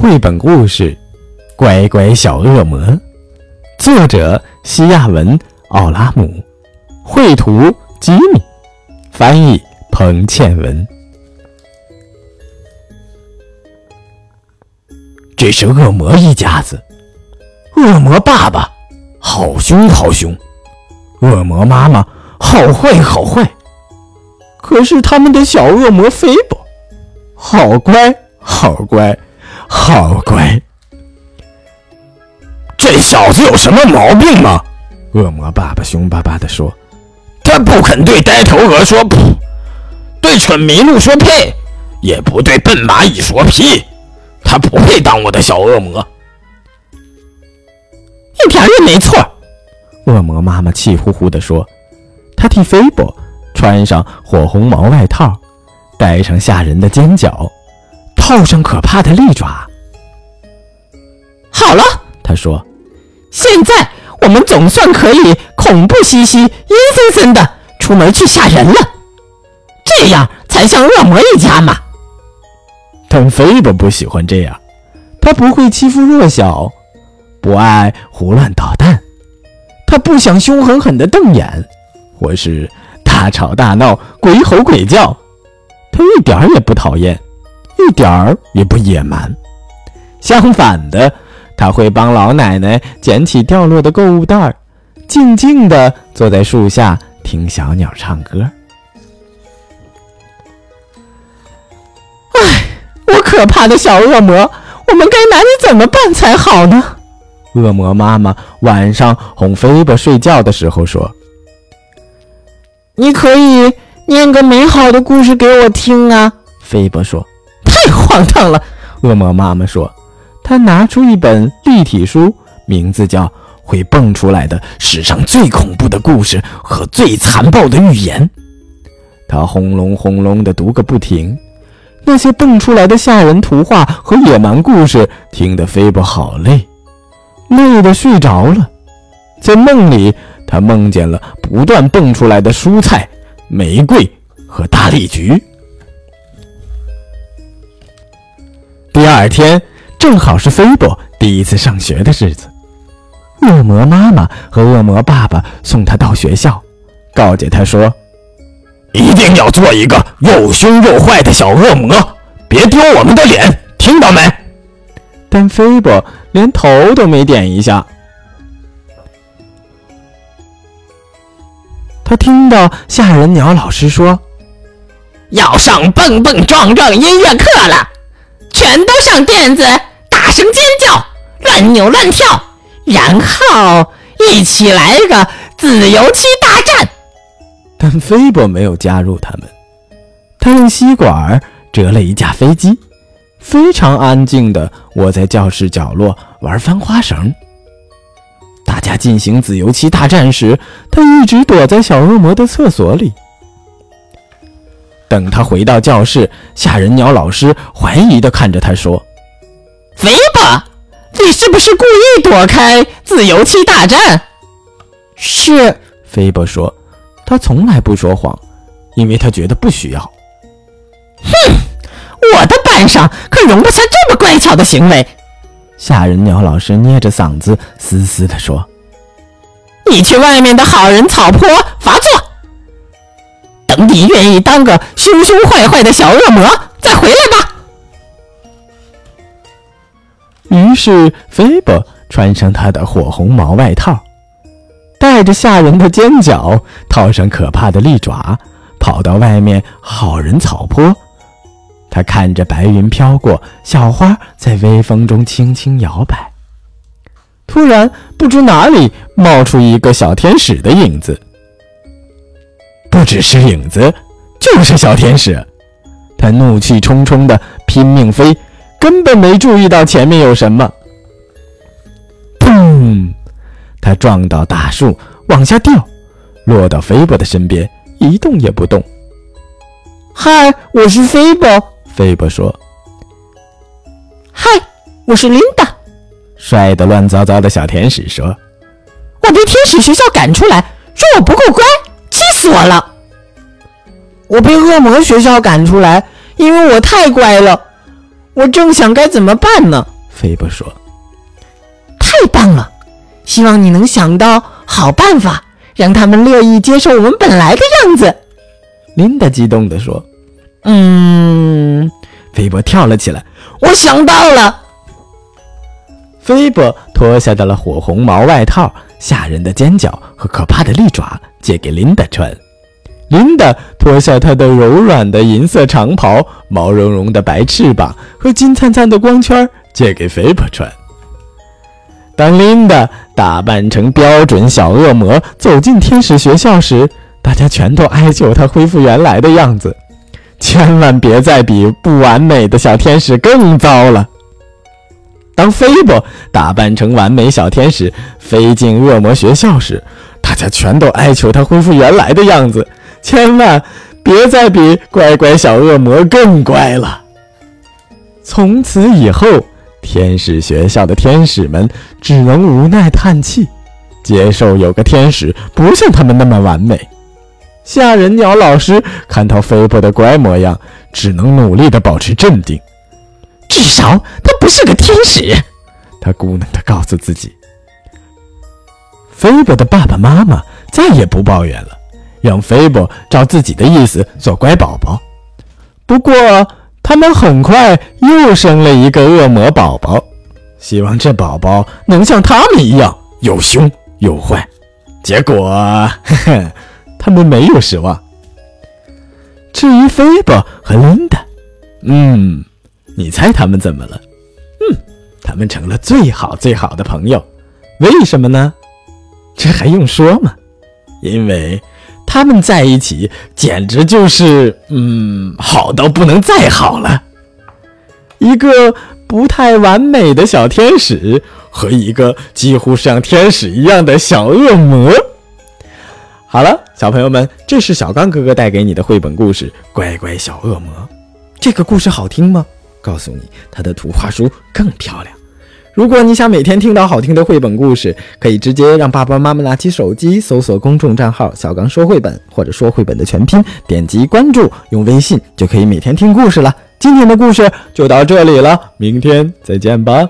绘本故事《乖乖小恶魔》，作者西亚文·奥拉姆，绘图吉米，翻译彭倩文。这是恶魔一家子，恶魔爸爸好凶好凶，恶魔妈妈好坏好坏。可是他们的小恶魔菲博，好乖好乖。好乖，这小子有什么毛病吗？恶魔爸爸凶巴巴地说：“他不肯对呆头鹅说不，对蠢麋鹿说呸，也不对笨蚂蚁说屁。他不配当我的小恶魔。”一点也没错，恶魔妈妈气呼呼地说：“她替菲博穿上火红毛外套，戴上吓人的尖角。”套上可怕的利爪。好了，他说：“现在我们总算可以恐怖兮兮、阴森森的出门去吓人了，这样才像恶魔一家嘛。”但菲伯不喜欢这样，他不会欺负弱小，不爱胡乱捣蛋，他不想凶狠狠的瞪眼，或是大吵大闹、鬼吼鬼叫，他一点也不讨厌。一点儿也不野蛮，相反的，他会帮老奶奶捡起掉落的购物袋，静静地坐在树下听小鸟唱歌。唉，我可怕的小恶魔，我们该拿你怎么办才好呢？恶魔妈妈晚上哄菲波睡觉的时候说：“你可以念个美好的故事给我听啊。”菲波说。太荒唐了！恶魔妈妈说：“她拿出一本立体书，名字叫《会蹦出来的史上最恐怖的故事和最残暴的预言》。”她轰隆轰隆地读个不停。那些蹦出来的吓人图画和野蛮故事听得菲波好累，累得睡着了。在梦里，他梦见了不断蹦出来的蔬菜、玫瑰和大荔菊。第二天正好是菲博第一次上学的日子，恶魔妈妈和恶魔爸爸送他到学校，告诫他说：“一定要做一个又凶又坏的小恶魔，别丢我们的脸，听到没？”但菲博连头都没点一下。他听到吓人鸟老师说：“要上蹦蹦撞撞音乐课了。”全都上垫子，大声尖叫，乱扭乱跳，然后一起来个自由期大战。但菲博没有加入他们，他用吸管折了一架飞机，非常安静地窝在教室角落玩翻花绳。大家进行自由期大战时，他一直躲在小恶魔的厕所里。等他回到教室，吓人鸟老师怀疑地看着他说：“菲博，你是不是故意躲开自由期大战？”“是。”菲伯说，“他从来不说谎，因为他觉得不需要。”“哼，我的班上可容不下这么乖巧的行为。”吓人鸟老师捏着嗓子嘶嘶地说：“你去外面的好人草坡罚坐。”你愿意当个凶凶坏坏的小恶魔，再回来吧。于是，菲博穿上他的火红毛外套，带着吓人的尖角，套上可怕的利爪，跑到外面好人草坡。他看着白云飘过，小花在微风中轻轻摇摆。突然，不知哪里冒出一个小天使的影子。不只是影子，就是小天使。他怒气冲冲的拼命飞，根本没注意到前面有什么。砰！他撞到大树，往下掉，落到菲博的身边，一动也不动。嗨，我是菲博。菲博说：“嗨，我是琳达。”帅得乱糟糟的小天使说：“我被天使学校赶出来，说我不够乖。”死我了！我被恶魔学校赶出来，因为我太乖了。我正想该怎么办呢。菲伯说：“太棒了！希望你能想到好办法，让他们乐意接受我们本来的样子。”琳达激动地说：“嗯。”菲波跳了起来：“我想到了！”菲波脱下的了火红毛外套，吓人的尖角和可怕的利爪借给琳达穿。琳达脱下她的柔软的银色长袍，毛茸茸的白翅膀和金灿灿的光圈借给菲伯穿。当琳达打扮成标准小恶魔走进天使学校时，大家全都哀求她恢复原来的样子，千万别再比不完美的小天使更糟了。当菲伯打扮成完美小天使飞进恶魔学校时，家全都哀求他恢复原来的样子，千万别再比乖乖小恶魔更乖了。从此以后，天使学校的天使们只能无奈叹气，接受有个天使不像他们那么完美。吓人鸟老师看到菲伯的乖模样，只能努力地保持镇定。至少他不是个天使，他咕哝地告诉自己。菲伯的爸爸妈妈再也不抱怨了，让菲伯照自己的意思做乖宝宝。不过，他们很快又生了一个恶魔宝宝，希望这宝宝能像他们一样又凶又坏。结果，呵呵，他们没有失望。至于菲伯和琳达，嗯。你猜他们怎么了？嗯，他们成了最好最好的朋友。为什么呢？这还用说吗？因为他们在一起简直就是……嗯，好到不能再好了。一个不太完美的小天使和一个几乎像天使一样的小恶魔。好了，小朋友们，这是小刚哥哥带给你的绘本故事《乖乖小恶魔》。这个故事好听吗？告诉你，他的图画书更漂亮。如果你想每天听到好听的绘本故事，可以直接让爸爸妈妈拿起手机搜索公众账号“小刚说绘本”或者“说绘本”的全拼，点击关注，用微信就可以每天听故事了。今天的故事就到这里了，明天再见吧。